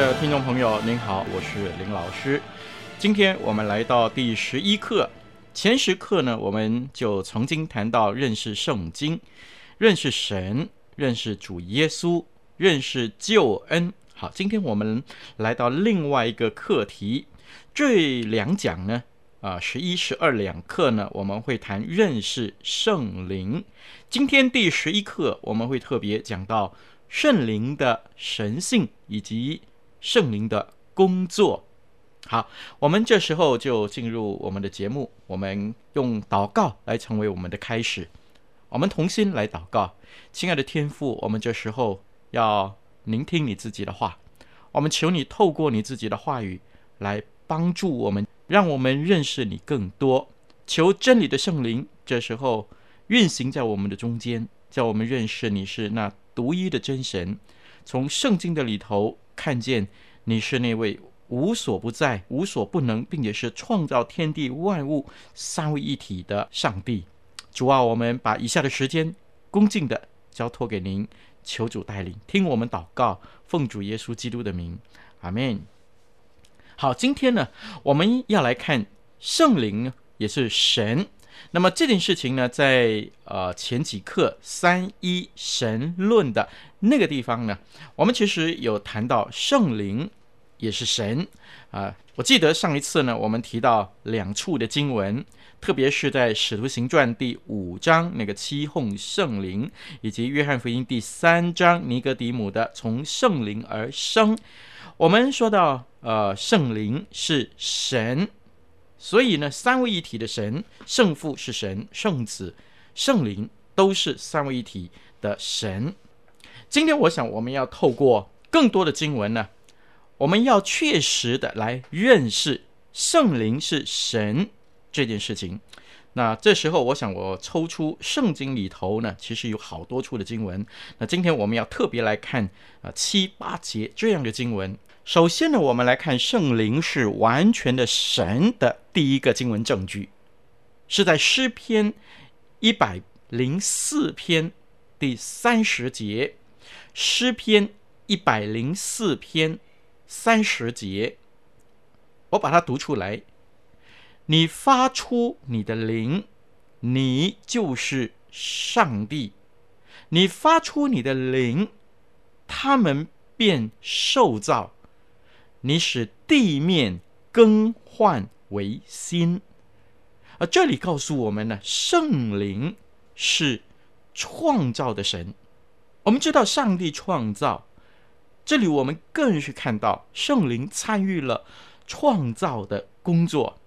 的听众朋友，您好，我是林老师。今天我们来到第十一课，前十课呢，我们就曾经谈到认识圣经、认识神、认识主耶稣、认识救恩。好，今天我们来到另外一个课题，这两讲呢，啊，十一、十二两课呢，我们会谈认识圣灵。今天第十一课，我们会特别讲到圣灵的神性以及。圣灵的工作，好，我们这时候就进入我们的节目。我们用祷告来成为我们的开始。我们同心来祷告，亲爱的天父，我们这时候要聆听你自己的话。我们求你透过你自己的话语来帮助我们，让我们认识你更多。求真理的圣灵这时候运行在我们的中间，叫我们认识你是那独一的真神。从圣经的里头。看见你是那位无所不在、无所不能，并且是创造天地万物三位一体的上帝。主啊，我们把以下的时间恭敬地交托给您，求主带领，听我们祷告，奉主耶稣基督的名，阿门。好，今天呢，我们要来看圣灵也是神。那么这件事情呢，在呃前几课三一神论的。那个地方呢，我们其实有谈到圣灵也是神啊、我记得上一次呢，我们提到两处的经文，特别是在《使徒行传》第五章那个七哄圣灵，以及《约翰福音》第三章尼哥底姆的从圣灵而生。我们说到，呃，圣灵是神，所以呢，三位一体的神，圣父是神，圣子、圣灵都是三位一体的神。今天我想我们要透过更多的经文呢，我们要确实的来认识圣灵是神这件事情。那这时候我想我抽出圣经里头呢，其实有好多处的经文。那今天我们要特别来看啊七八节这样的经文。首先呢，我们来看圣灵是完全的神的第一个经文证据，是在诗篇一百零四篇第三十节。诗篇一百零四篇三十节，我把它读出来。你发出你的灵，你就是上帝；你发出你的灵，他们便受造。你使地面更换为新。而这里告诉我们呢，圣灵是创造的神。我们知道上帝创造，这里我们更是看到圣灵参与了创造的工作。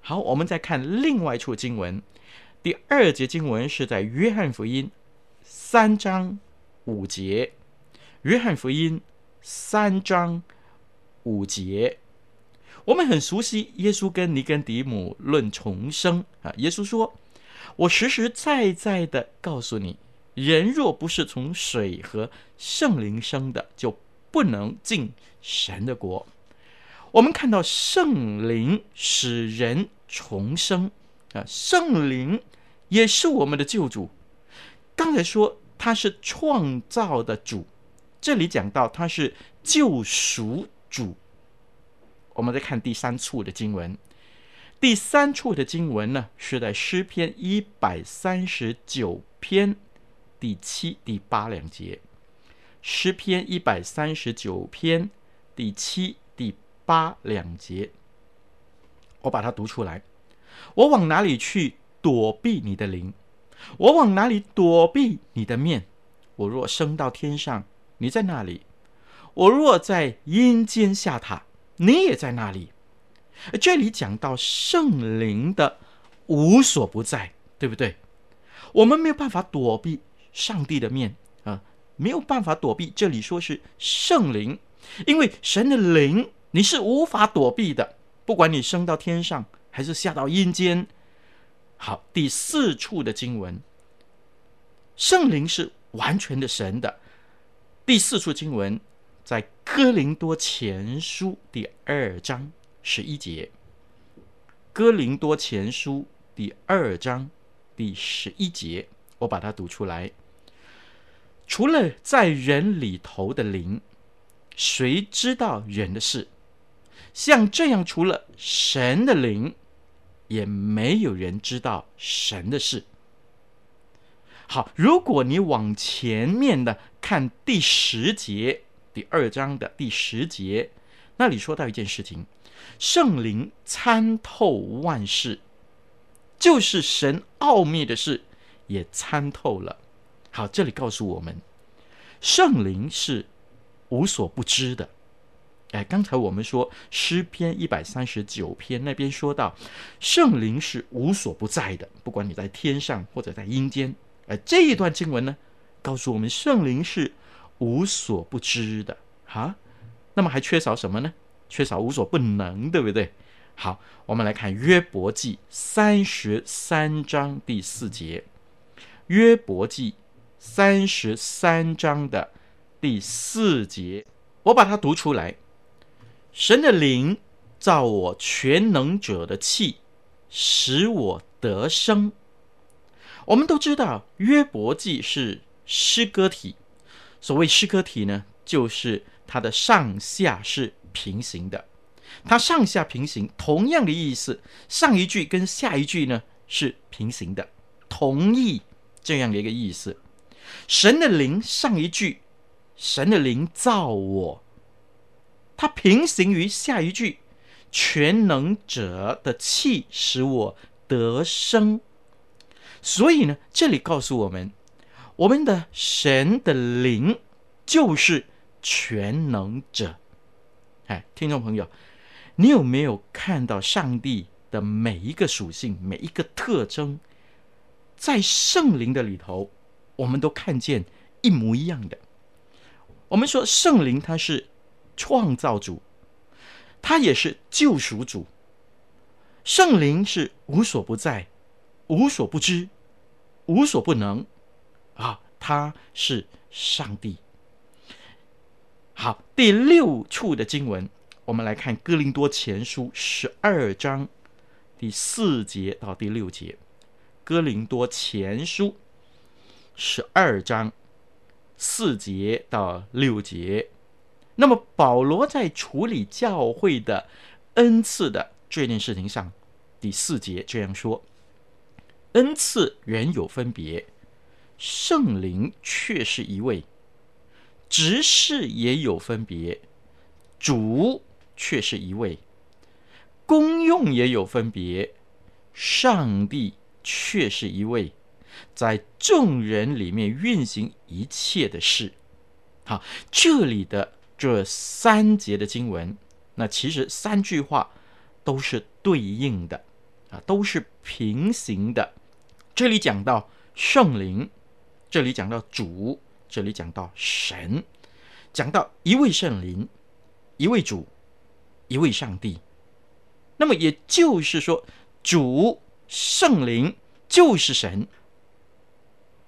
好，我们再看另外一处经文，第二节经文是在约翰福音三章五节。约翰福音三章五节，我们很熟悉耶稣跟尼哥底母论重生啊。耶稣说：“我实实在在的告诉你。”人若不是从水和圣灵生的，就不能进神的国。我们看到圣灵使人重生啊，圣灵也是我们的救主。刚才说他是创造的主，这里讲到他是救赎主。我们再看第三处的经文，第三处的经文呢，是在诗篇一百三十九篇。第七、第八两节，诗篇一百三十九篇第七、第八两节。我把它读出来。我往哪里去躲避你的灵？我往哪里躲避你的面？我若升到天上，你在那里；我若在阴间下榻，你也在那里。这里讲到圣灵的无所不在，对不对？我们没有办法躲避上帝的面啊，没有办法躲避。这里说是圣灵，因为神的灵你是无法躲避的，不管你升到天上还是下到阴间。好，第四处的经文，圣灵是完全的神的。第四处经文在哥林多前书第二章。十一节，《哥林多前书》第二章第十一节，我把它读出来。除了在人里头的灵，谁知道人的事？像这样，除了神的灵，也没有人知道神的事。好，如果你往前面的看第十节，第二章的第十节，那里说到一件事情。圣灵参透万事，就是神奥秘的事也参透了。好，这里告诉我们，圣灵是无所不知的。哎，刚才我们说诗篇一百三十九篇那边说到，圣灵是无所不在的，不管你在天上或者在阴间。哎，这一段经文呢，告诉我们圣灵是无所不知的。哈，那么还缺少什么呢？缺少无所不能，对不对？好，我们来看约伯记三十三章第四节。约伯记三十三章的第四节，我把它读出来。神的灵造我全能者的气，使我得生。我们都知道约伯记是诗歌体，所谓诗歌体呢，就是它的上下是。平行的，它上下平行，同样的意思。上一句跟下一句呢是平行的，同意这样的一个意思。神的灵上一句，神的灵造我，它平行于下一句，全能者的气使我得生。所以呢，这里告诉我们，我们的神的灵就是全能者。哎，听众朋友，你有没有看到上帝的每一个属性、每一个特征，在圣灵的里头，我们都看见一模一样的。我们说圣灵他是创造主，他也是救赎主。圣灵是无所不在、无所不知、无所不能，他是上帝。好，第六处的经文，我们来看《哥林多前书》十二章第四节到第六节，《哥林多前书》十二章四节到六节。那么保罗在处理教会的恩赐的这件事情上，第四节这样说：恩赐原有分别，圣灵却是一位。执事也有分别，主却是一位；功用也有分别，上帝却是一位，在众人里面运行一切的事。好，这里的这三节的经文，那其实三句话都是对应的啊，都是平行的。这里讲到圣灵，这里讲到主。这里讲到神，讲到一位圣灵，一位主，一位上帝。那么也就是说，主圣灵就是神。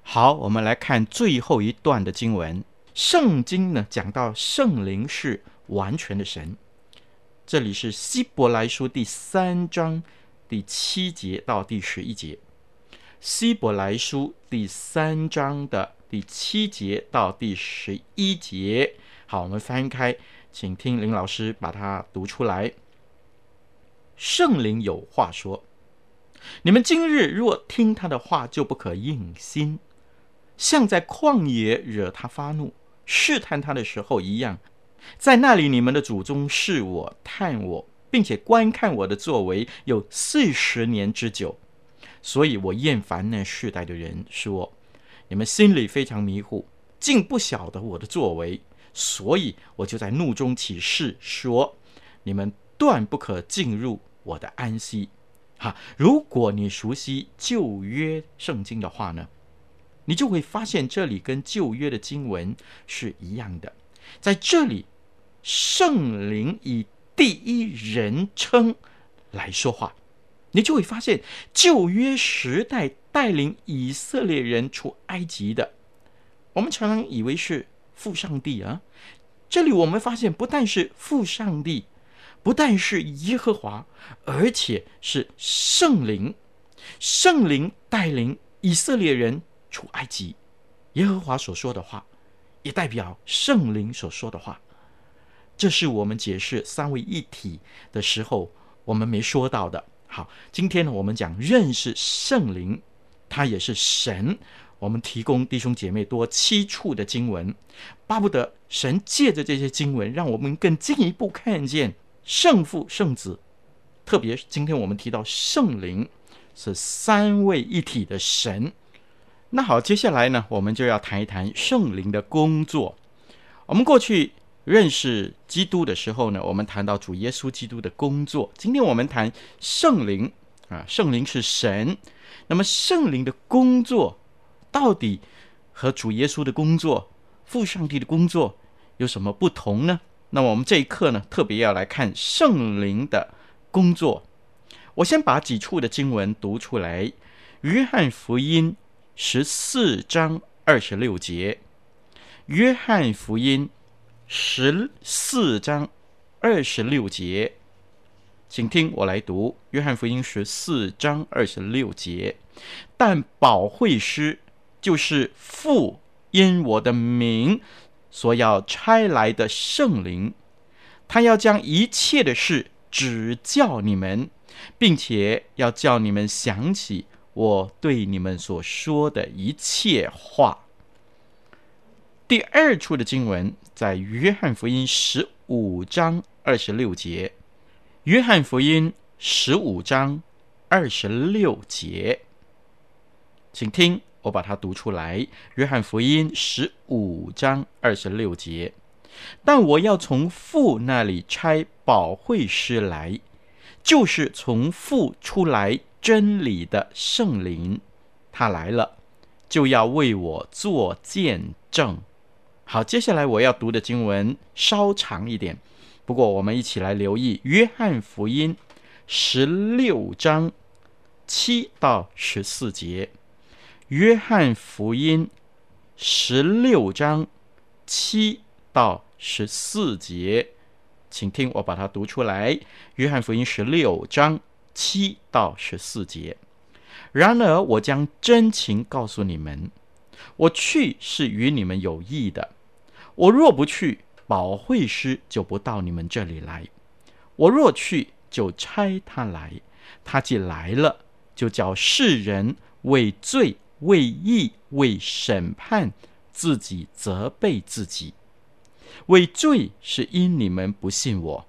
好，我们来看最后一段的经文。圣经呢，讲到圣灵是完全的神。这里是希伯来书第三章第七节到第十一节。希伯来书第三章的。第七节到第十一节，好，我们翻开，请听林老师把它读出来。圣灵有话说：“你们今日若听他的话，就不可硬心，像在旷野惹他发怒，试探他的时候一样，在那里你们的祖宗试我、探我，并且观看我的作为有四十年之久。所以我厌烦那世代的人，说你们心里非常迷糊，竟不晓得我的作为。所以我就在怒中起誓说，你们断不可进入我的安息。哈，如果你熟悉旧约圣经的话呢，你就会发现这里跟旧约的经文是一样的。在这里，圣灵以第一人称来说话，你就会发现旧约时代带领以色列人出埃及的，我们常常以为是。父上帝啊，这里我们发现，不但是父上帝，不但是耶和华，而且是圣灵。圣灵带领以色列人出埃及，耶和华所说的话，也代表圣灵所说的话。这是我们解释三位一体的时候，我们没说到的。好，今天呢，我们讲认识圣灵，他也是神。我们提供弟兄姐妹多七处的经文，巴不得神借着这些经文，让我们更进一步看见圣父、圣子。特别今天我们提到圣灵是三位一体的神。那好，接下来呢，我们就要谈一谈圣灵的工作。我们过去认识基督的时候呢，我们谈到主耶稣基督的工作。今天我们谈圣灵啊，圣灵是神。那么圣灵的工作。到底和主耶稣的工作、父上帝的工作有什么不同呢？那么我们这一课呢，特别要来看圣灵的工作。我先把几处的经文读出来：约翰福音十四章二十六节，约翰福音十四章二十六节，请听我来读约翰福音十四章二十六节。但保惠师。就是父因我的名所要差来的圣灵，他要将一切的事指教你们，并且要叫你们想起我对你们所说的一切话。第二处的经文在约翰福音十五章二十六节，约翰福音十五章二十六节，请听。我把它读出来，《约翰福音》十五章二十六节。但我要从父那里差保惠师来，就是从父出来真理的圣灵。他来了，就要为我做见证。好，接下来我要读的经文稍长一点，不过我们一起来留意《约翰福音》十六章七到十四节。约翰福音十六章七到十四节，请听我把它读出来。约翰福音十六章七到十四节。然而，我将真情告诉你们，我去是与你们有益的。我若不去，保惠师就不到你们这里来；我若去，就差他来。他既来了，就叫世人为罪。为义、为审判，自己责备自己；为罪是因你们不信我；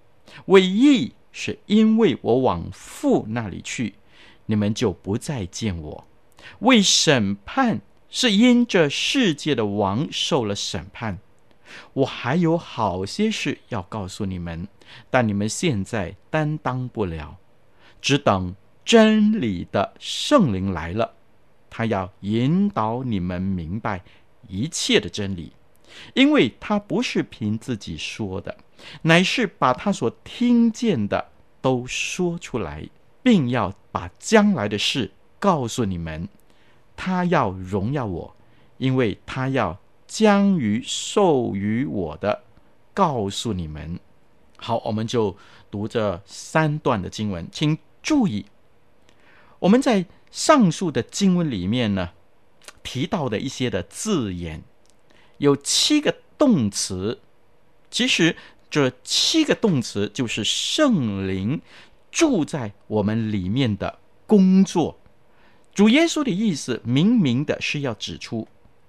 为义是因为我往父那里去，你们就不再见我；为审判是因这世界的王受了审判。我还有好些事要告诉你们，但你们现在担当不了，只等真理的圣灵来了。他要引导你们明白一切的真理，因为他不是凭自己说的，乃是把他所听见的都说出来，并要把将来的事告诉你们。他要荣耀我，因为他要将于授予我的告诉你们。好，我们就读这三段的经文，请注意，我们在。上述的经文里面呢，提到的一些的字眼，有七个动词。其实这七个动词就是圣灵住在我们里面的工作。主耶稣的意思，明明的是要指出，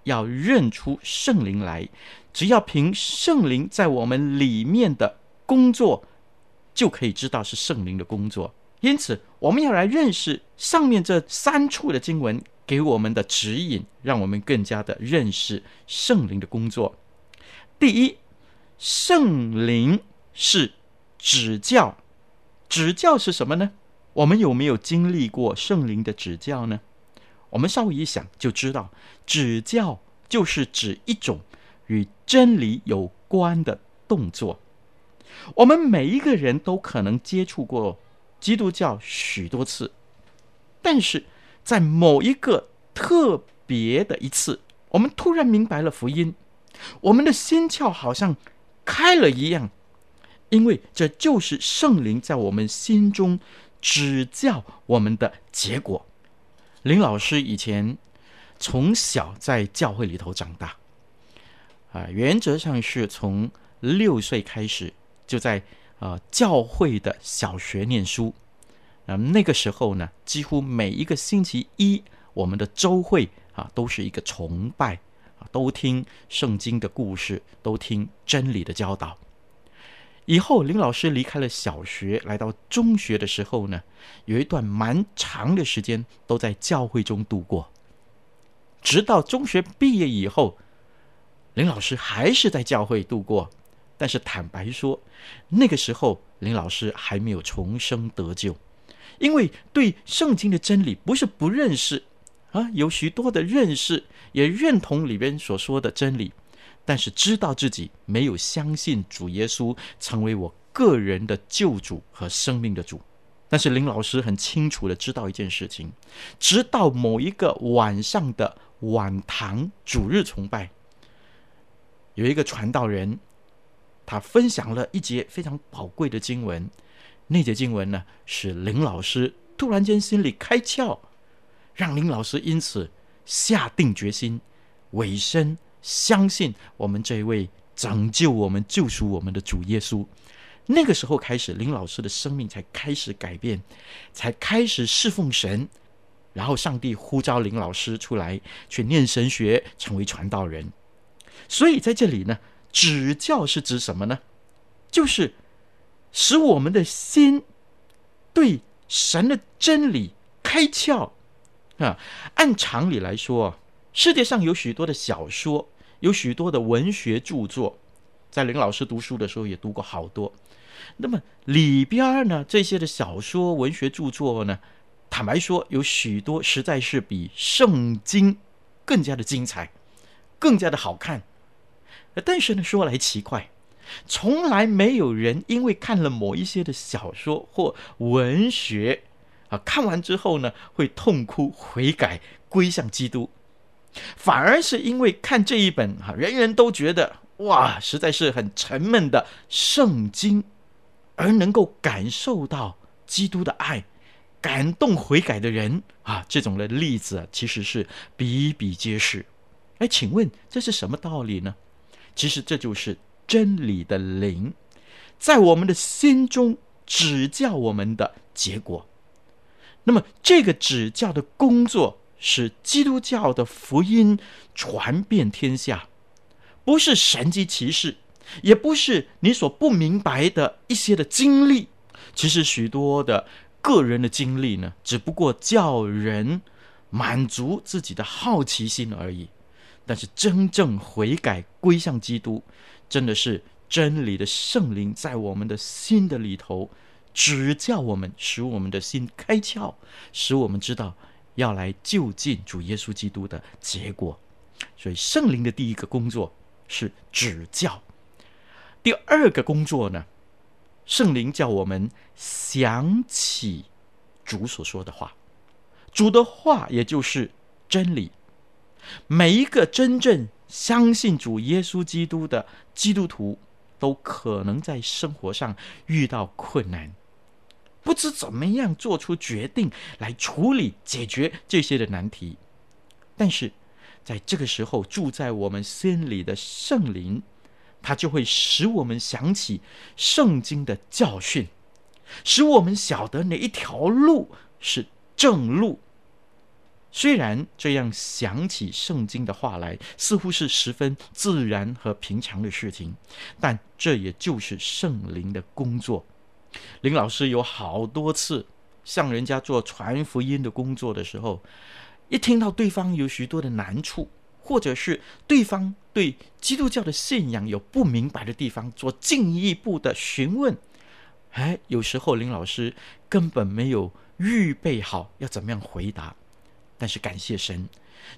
要认出圣灵来，只要凭圣灵在我们里面的工作，就可以知道是圣灵的工作。因此，我们要来认识上面这三处的经文给我们的指引，让我们更加的认识圣灵的工作。第一，圣灵是指教，指教是什么呢？我们有没有经历过圣灵的指教呢？我们稍微一想就知道，指教就是指一种与真理有关的动作。我们每一个人都可能接触过基督教许多次，但是在某一个特别的一次，我们突然明白了福音，我们的心窍好像开了一样，因为这就是圣灵在我们心中指教我们的结果。林老师以前从小在教会里头长大，啊，原则上是从六岁开始就在啊教会的小学念书。那那个时候呢，几乎每一个星期一，我们的周会啊都是一个崇拜啊，都听圣经的故事，都听真理的教导。以后，林老师离开了小学，来到中学的时候呢，有一段蛮长的时间都在教会中度过。直到中学毕业以后，林老师还是在教会度过。但是坦白说，那个时候林老师还没有重生得救，因为对圣经的真理不是不认识啊，有许多的认识，也认同里边所说的真理。但是知道自己没有相信主耶稣成为我个人的救主和生命的主。但是林老师很清楚的知道一件事情：直到某一个晚上的晚堂主日崇拜，有一个传道人，他分享了一节非常宝贵的经文。那节经文呢，使林老师突然间心里开窍，让林老师因此下定决心委身。相信我们这一位拯救我们、救赎我们的主耶稣，那个时候开始，林老师的生命才开始改变，才开始侍奉神。然后上帝呼召林老师出来去念神学，成为传道人。所以在这里呢，指教是指什么呢？就是使我们的心对神的真理开窍啊。按常理来说，世界上有许多的小说。有许多的文学著作，在林老师读书的时候也读过好多。那么里边呢，这些的小说、文学著作呢，坦白说，有许多实在是比圣经更加的精彩，更加的好看。但是呢，说来奇怪，从来没有人因为看了某一些的小说或文学啊，看完之后呢，会痛哭悔改，归向基督。反而是因为看这一本哈，人人都觉得哇，实在是很沉闷的圣经，而能够感受到基督的爱，感动悔改的人啊，这种的例子其实是比比皆是。哎，请问这是什么道理呢？其实这就是真理的灵，在我们的心中指教我们的结果。那么这个指教的工作。使基督教的福音传遍天下，不是神迹奇事，也不是你所不明白的一些的经历。其实许多的个人的经历呢，只不过叫人满足自己的好奇心而已。但是真正悔改归向基督，真的是真理的圣灵在我们的心的里头指教我们，使我们的心开窍，使我们知道。要来就近主耶稣基督的结果，所以圣灵的第一个工作是指教。第二个工作呢，圣灵叫我们想起主所说的话，主的话也就是真理。每一个真正相信主耶稣基督的基督徒，都可能在生活上遇到困难。不知怎么样做出决定来处理解决这些的难题，但是在这个时候住在我们心里的圣灵，他就会使我们想起圣经的教训，使我们晓得哪一条路是正路，虽然这样想起圣经的话来，似乎是十分自然和平常的事情，但这也就是圣灵的工作。林老师有好多次向人家做传福音的工作的时候，一听到对方有许多的难处，或者是对方对基督教的信仰有不明白的地方，做进一步的询问，哎，有时候林老师根本没有预备好要怎么样回答。但是感谢神，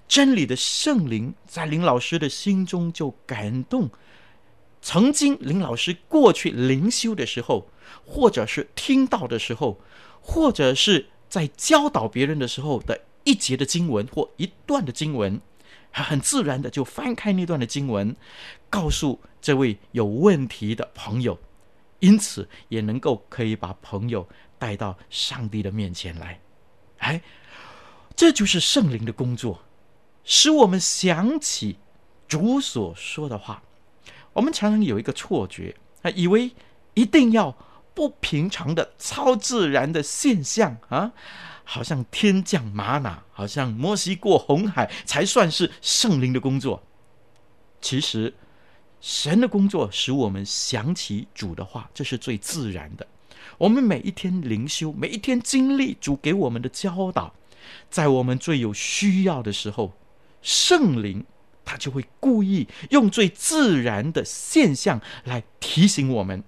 真理的圣灵在林老师的心中就感动。曾经林老师过去灵修的时候，或者是听到的时候，或者是在教导别人的时候的一节的经文或一段的经文，很自然的就翻开那段的经文，告诉这位有问题的朋友，因此也能够可以把朋友带到上帝的面前来。哎。这就是圣灵的工作，使我们想起主所说的话。我们常常有一个错觉啊，以为一定要不平常的、超自然的现象啊，好像天降玛哪，好像摩西过红海，才算是圣灵的工作。其实，神的工作使我们想起主的话，这是最自然的。我们每一天灵修，每一天经历主给我们的教导。在我们最有需要的时候，圣灵他就会故意用最自然的现象来提醒我们，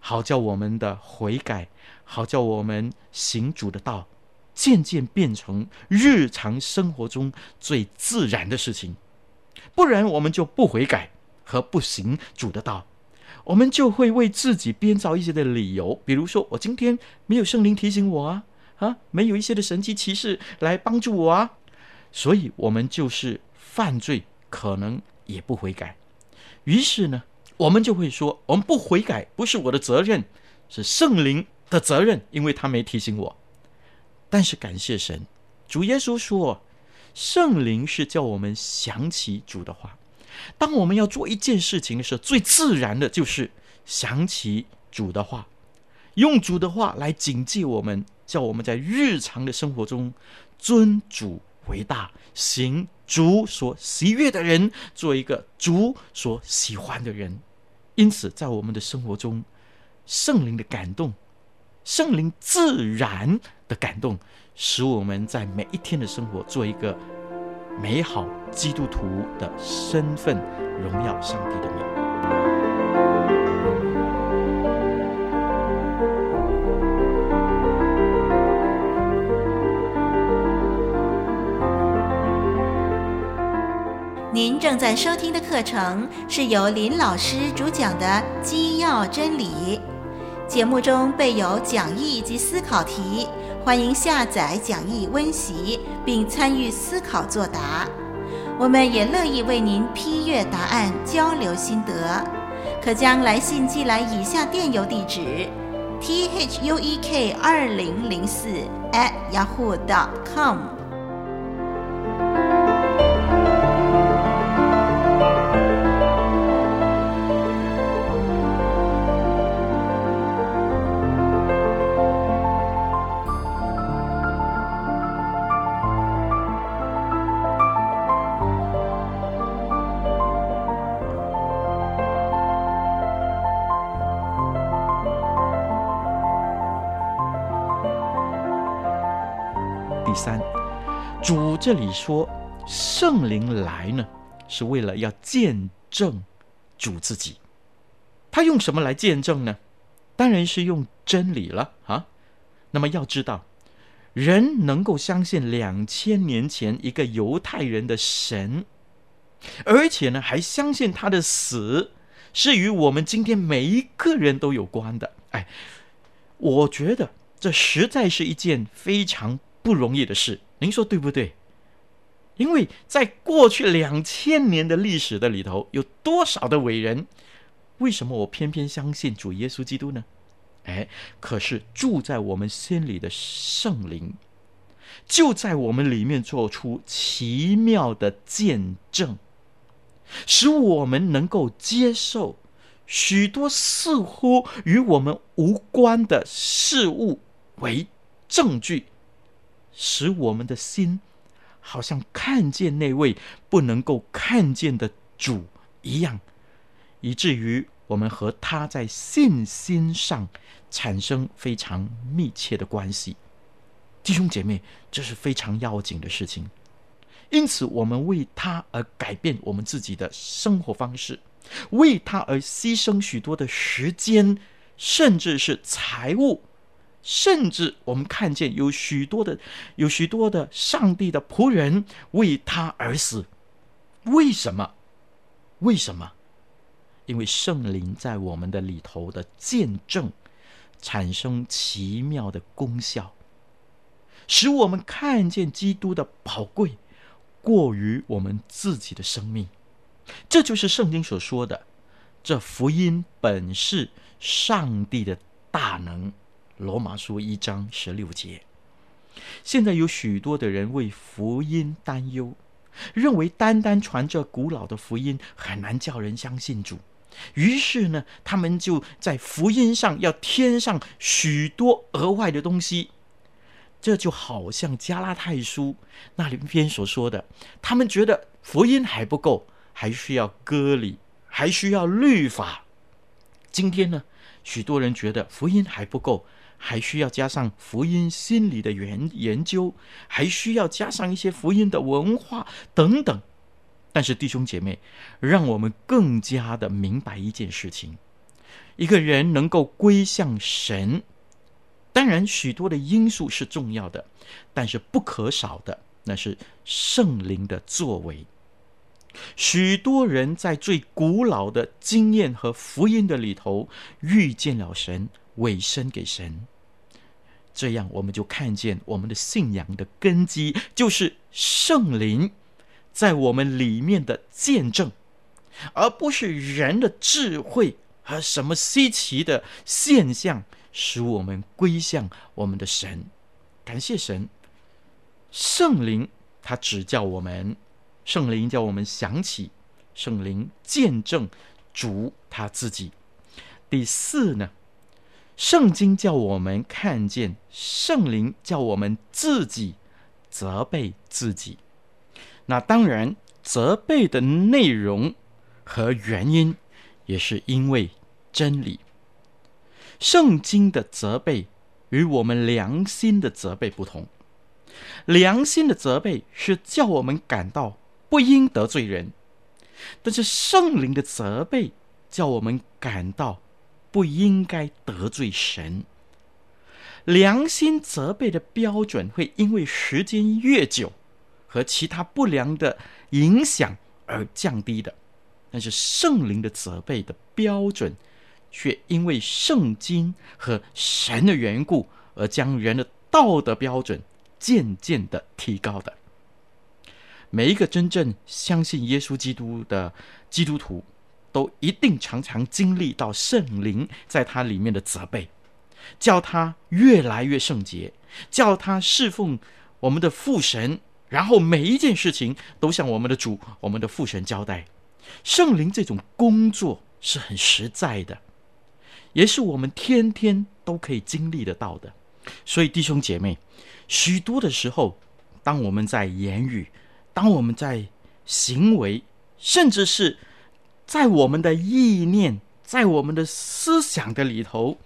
好叫我们的悔改，好叫我们行主的道，渐渐变成日常生活中最自然的事情。不然，我们就不悔改和不行主的道，我们就会为自己编造一些的理由，比如说，我今天没有圣灵提醒我啊。啊，没有一些的神迹奇事来帮助我啊，所以我们就是犯罪，可能也不悔改。于是呢，我们就会说，我们不悔改不是我的责任，是圣灵的责任，因为他没提醒我。但是感谢神，主耶稣说，圣灵是叫我们想起主的话。当我们要做一件事情的时候，最自然的就是想起主的话，用主的话来警戒我们。叫我们在日常的生活中尊主为大，行主所喜悦的人，做一个主所喜欢的人。因此，在我们的生活中，圣灵的感动，圣灵自然的感动，使我们在每一天的生活做一个美好基督徒的身份，荣耀上帝的名。正在收听的课程是由林老师主讲的《基要真理》，节目中备有讲义及思考题，欢迎下载讲义温习并参与思考作答。我们也乐意为您批阅答案，交流心得。可将来信寄来以下电邮地址：t h u e k 二零零四 at yahoo 这里说圣灵来呢，是为了要见证主自己。他用什么来见证呢？当然是用真理了啊。那么要知道，人能够相信两千年前一个犹太人的神，而且呢还相信他的死是与我们今天每一个人都有关的。哎，我觉得这实在是一件非常。不容易的事，您说对不对？因为在过去两千年的历史的里头，有多少的伟人？为什么我偏偏相信主耶稣基督呢？哎，可是住在我们心里的圣灵，就在我们里面做出奇妙的见证，使我们能够接受许多似乎与我们无关的事物为证据。使我们的心好像看见那位不能够看见的主一样，以至于我们和他在信心上产生非常密切的关系。弟兄姐妹，这是非常要紧的事情。因此，我们为他而改变我们自己的生活方式，为他而牺牲许多的时间，甚至是财物，甚至我们看见有许多的、有许多的上帝的仆人为他而死。为什么？为什么？因为圣灵在我们的里头的见证，产生奇妙的功效，使我们看见基督的宝贵。过于我们自己的生命，这就是圣经所说的：“这福音本是上帝的大能。”罗马书一章十六节。现在有许多的人为福音担忧，认为单单传这古老的福音很难叫人相信主，于是呢，他们就在福音上要添上许多额外的东西。这就好像加拉太书那里边所说的，他们觉得福音还不够，还需要割礼，还需要律法。今天呢，许多人觉得福音还不够，还需要加上福音心理的研研究，还需要加上一些福音的文化等等。但是弟兄姐妹，让我们更加的明白一件事情：一个人能够归向神。当然，许多的因素是重要的，但是不可少的那是圣灵的作为。许多人在最古老的经验和福音的里头遇见了神，委身给神，这样我们就看见我们的信仰的根基就是圣灵在我们里面的见证，而不是人的智慧和什么稀奇的现象。使我们归向我们的神，感谢神。圣灵他指教我们，圣灵叫我们想起，圣灵见证主他自己。第四呢，圣经叫我们看见，圣灵叫我们自己责备自己。那当然，责备的内容和原因也是因为真理。圣经的责备与我们良心的责备不同。良心的责备是叫我们感到不应得罪人，但是圣灵的责备叫我们感到不应该得罪神。良心责备的标准会因为时间越久和其他不良的影响而降低的，但是圣灵的责备的标准。却因为圣经和神的缘故，而将人的道德标准渐渐的提高的。每一个真正相信耶稣基督的基督徒，都一定常常经历到圣灵在他里面的责备，叫他越来越圣洁，叫他侍奉我们的父神，然后每一件事情都向我们的主、我们的父神交代。圣灵这种工作是很实在的。也是我们天天都可以经历得到的，所以弟兄姐妹，许多的时候，当我们在言语，当我们在行为，甚至是在我们的意念，在我们的思想的里头，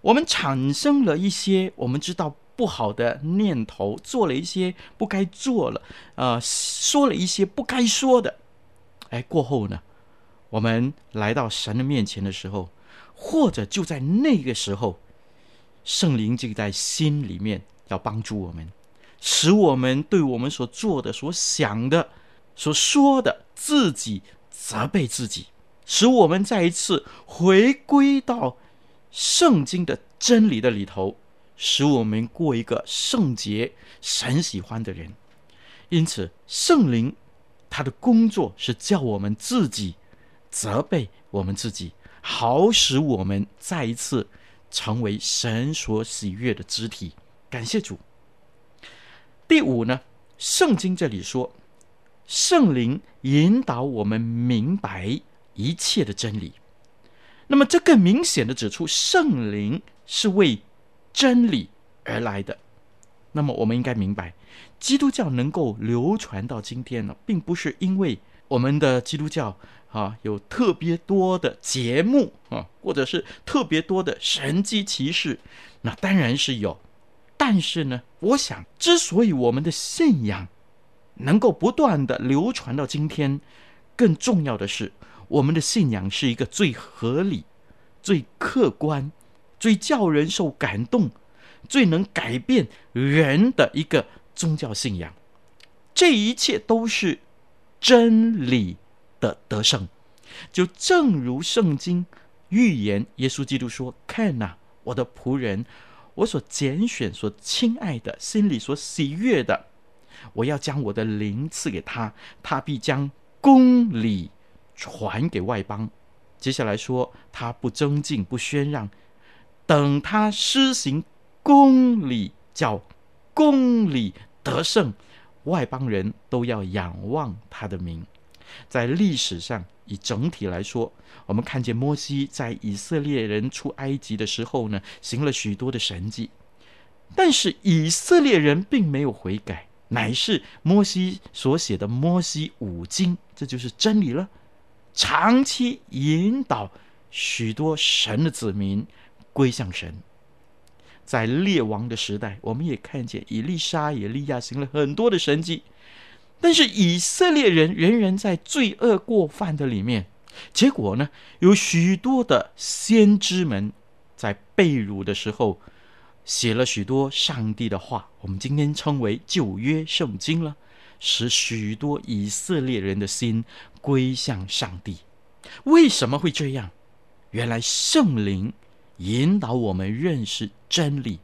我们产生了一些我们知道不好的念头，做了一些不该做了，呃，说了一些不该说的，哎，过后呢，我们来到神的面前的时候。或者就在那个时候，圣灵就在心里面要帮助我们，使我们对我们所做的、所想的、所说的，自己责备自己，使我们再一次回归到圣经的真理的里头，使我们过一个圣洁、神喜欢的人。因此，圣灵他的工作是叫我们自己责备我们自己。好使我们再一次成为神所喜悦的肢体，感谢主。第五呢，圣经这里说，圣灵引导我们明白一切的真理。那么这更明显的指出，圣灵是为真理而来的。那么我们应该明白，基督教能够流传到今天呢，并不是因为我们的基督教啊有特别多的节目啊，或者是特别多的神迹奇事，那当然是有。但是呢，我想，之所以我们的信仰能够不断的流传到今天，更重要的是，我们的信仰是一个最合理、最客观、最叫人受感动、最能改变人的一个宗教信仰。这一切都是真理的得胜。就正如圣经预言，耶稣基督说：“看哪，我的仆人。”我所拣选、所亲爱的，心里所喜悦的，我要将我的灵赐给他，他必将公理传给外邦。接下来说，他不争竞、不宣让，等他施行公理，叫公理得胜，外邦人都要仰望他的名。在历史上，以整体来说，我们看见摩西在以色列人出埃及的时候呢，行了许多的神迹，但是以色列人并没有悔改，乃是摩西所写的《摩西五经》，这就是真理了，长期引导许多神的子民归向神。在列王的时代，我们也看见以利沙、以利亚行了很多的神迹。但是以色列人仍然在罪恶过犯的里面，结果呢，有许多的先知们在被掳的时候写了许多上帝的话，我们今天称为旧约圣经了，使许多以色列人的心归向上帝。为什么会这样？原来圣灵引导我们认识真理，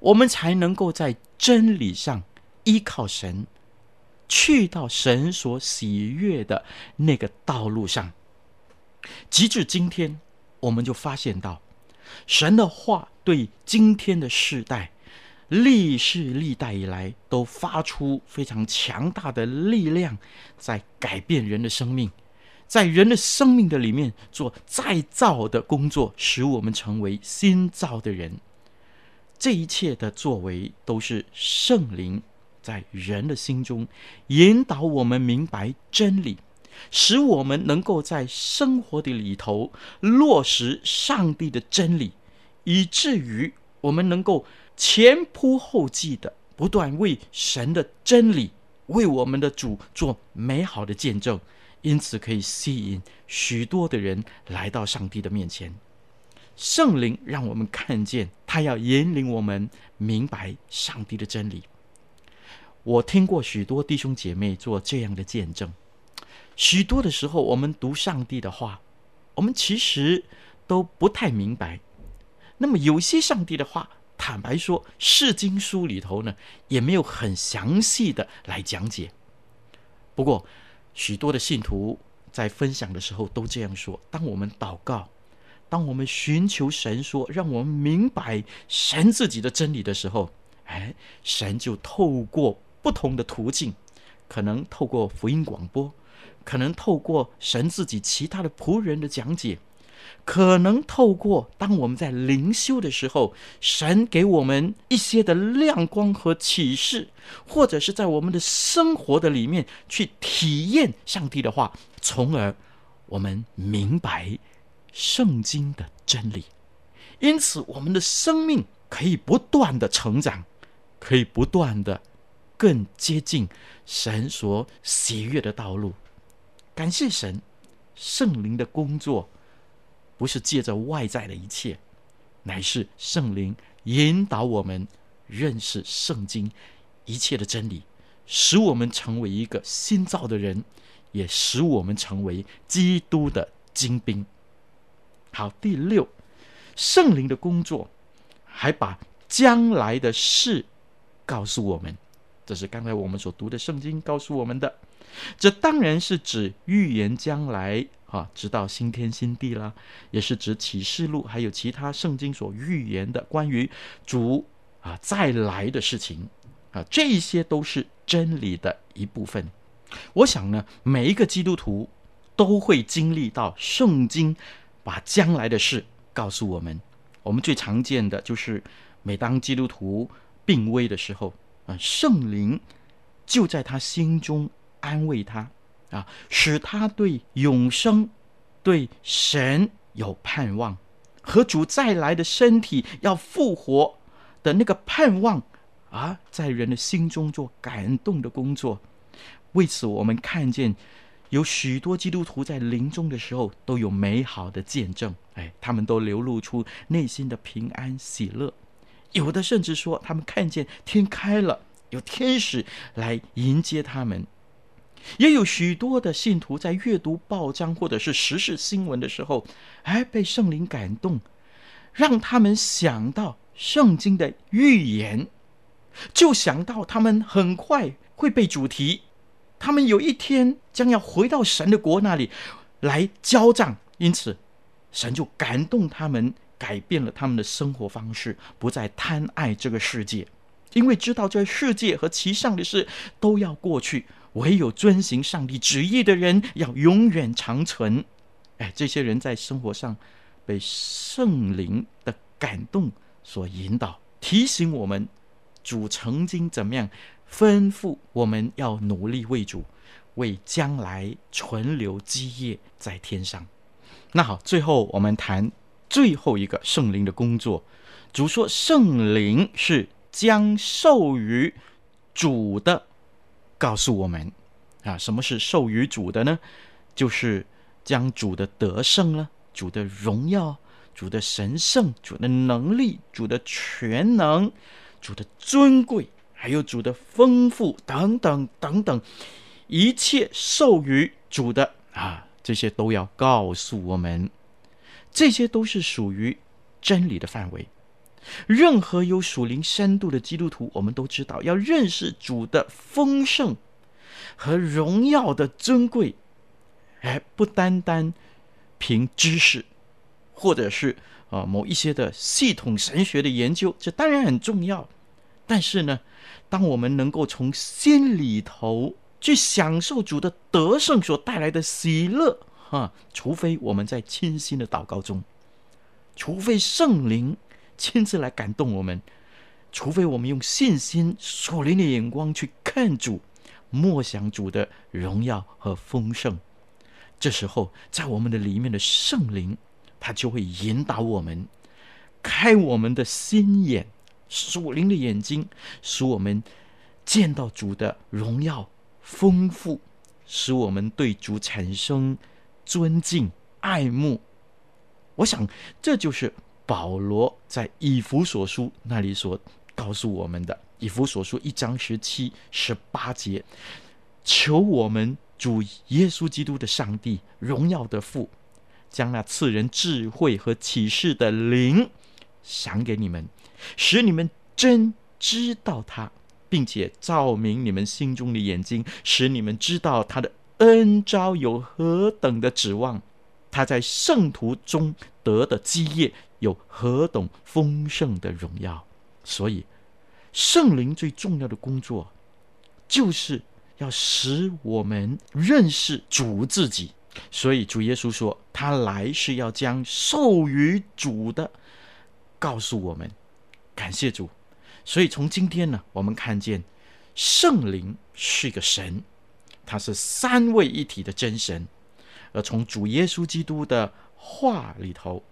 我们才能够在真理上依靠神。去到神所喜悦的那个道路上，直至今天，我们就发现到，神的话对今天的世代、历世历代以来都发出非常强大的力量，在改变人的生命，在人的生命的里面做再造的工作，使我们成为新造的人。这一切的作为都是圣灵。在人的心中引导我们明白真理，使我们能够在生活的里头落实上帝的真理，以至于我们能够前仆后继的不断为神的真理、为我们的主做美好的见证，因此可以吸引许多的人来到上帝的面前。圣灵让我们看见，他要引领我们明白上帝的真理。我听过许多弟兄姐妹做这样的见证，许多的时候，我们读上帝的话，我们其实都不太明白。那么有些上帝的话，坦白说，释经书里头呢，也没有很详细的来讲解。不过，许多的信徒在分享的时候都这样说：当我们祷告，当我们寻求神说，让我们明白神自己的真理的时候，哎，神就透过。不同的途径，可能透过福音广播，可能透过神自己其他的仆人的讲解，可能透过当我们在灵修的时候，神给我们一些的亮光和启示，或者是在我们的生活的里面去体验上帝的话，从而我们明白圣经的真理。因此，我们的生命可以不断的成长，可以不断的。更接近神所喜悦的道路，感谢神，圣灵的工作不是借着外在的一切，乃是圣灵引导我们认识圣经一切的真理，使我们成为一个新造的人，也使我们成为基督的精兵。好，第六，圣灵的工作还把将来的事告诉我们。这是刚才我们所读的圣经告诉我们的，这当然是指预言将来啊，直到新天新地啦，也是指启示录还有其他圣经所预言的关于主啊再来的事情啊，这些都是真理的一部分。我想呢，每一个基督徒都会经历到圣经把将来的事告诉我们。我们最常见的就是，每当基督徒病危的时候。啊，圣灵就在他心中安慰他啊，使他对永生、对神有盼望，和主再来的身体要复活的那个盼望啊，在人的心中做感动的工作。为此，我们看见有许多基督徒在临终的时候都有美好的见证，哎，他们都流露出内心的平安喜乐。有的甚至说，他们看见天开了，有天使来迎接他们；也有许多的信徒在阅读报章或者是时事新闻的时候，哎，被圣灵感动，让他们想到圣经的预言，就想到他们很快会被主题，他们有一天将要回到神的国那里来交账，因此神就感动他们。改变了他们的生活方式，不再贪爱这个世界，因为知道这世界和其上的事都要过去，唯有遵行上帝旨意的人要永远长存。哎，这些人在生活上被圣灵的感动所引导，提醒我们主曾经怎么样吩咐我们要努力为主，为将来存留基业在天上。那好，最后我们谈。最后一个圣灵的工作，主说圣灵是将授予主的，告诉我们啊，什么是授予主的呢？就是将主的德胜了，主的荣耀，主的神圣，主的能力，主的全能，主的尊贵，还有主的丰富等等等等，一切授予主的啊，这些都要告诉我们。这些都是属于真理的范围。任何有属灵深度的基督徒，我们都知道，要认识主的丰盛和荣耀的尊贵，哎，不单单凭知识，或者是啊某一些的系统神学的研究，这当然很重要。但是呢，当我们能够从心里头去享受主的得胜所带来的喜乐。啊，除非我们在清心的祷告中，除非圣灵亲自来感动我们，除非我们用信心属灵的眼光去看主，默想主的荣耀和丰盛，这时候在我们的里面的圣灵，他就会引导我们，开我们的心眼，属灵的眼睛，使我们见到主的荣耀丰富，使我们对主产生。尊敬、爱慕，我想这就是保罗在以弗所书那里所告诉我们的。以弗所书一章十七、十八节，求我们主耶稣基督的上帝、荣耀的父，将那赐人智慧和启示的灵赏给你们，使你们真知道他，并且照明你们心中的眼睛，使你们知道他的。恩召有何等的指望？他在圣徒中得的基业有何等丰盛的荣耀？所以，圣灵最重要的工作，就是要使我们认识主自己。所以，主耶稣说，他来是要将授予主的告诉我们。感谢主。所以，从今天呢，我们看见圣灵是一个神。他是三位一体的真神，而从主耶稣基督的话里头，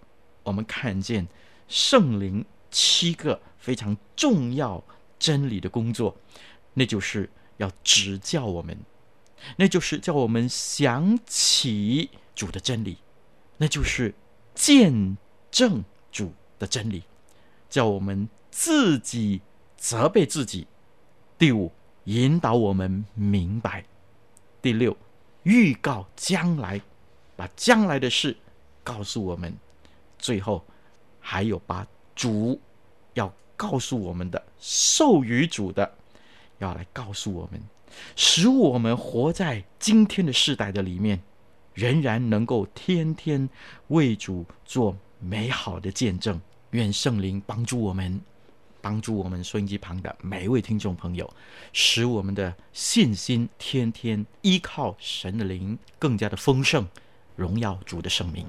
我们看见圣灵七个非常重要真理的工作，那就是要指教我们，那就是叫我们想起主的真理，那就是见证主的真理，叫我们自己责备自己。第五，引导我们明白。第六，预告将来，把将来的事告诉我们。最后，还有把主要告诉我们的授予主的，要来告诉我们，使我们活在今天的世代的里面，仍然能够天天为主做美好的见证。愿圣灵帮助我们。帮助我们收音机旁的每一位听众朋友，使我们的信心天天依靠神灵，更加的丰盛。荣耀主的圣名。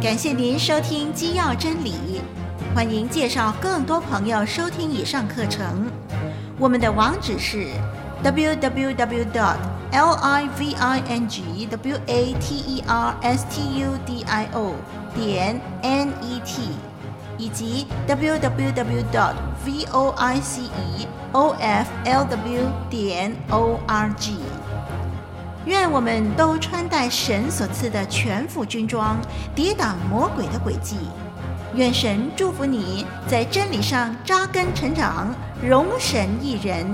感谢您收听基要真理。欢迎介绍更多朋友收听以上课程。我们的网址是 www.dot.livingwaterstudio 点 net 以及 www.dot.voiceoflw 点 org。愿我们都穿戴神所赐的全副军装，抵挡魔鬼的诡计。愿神祝福你在真理上扎根成长，荣神益人。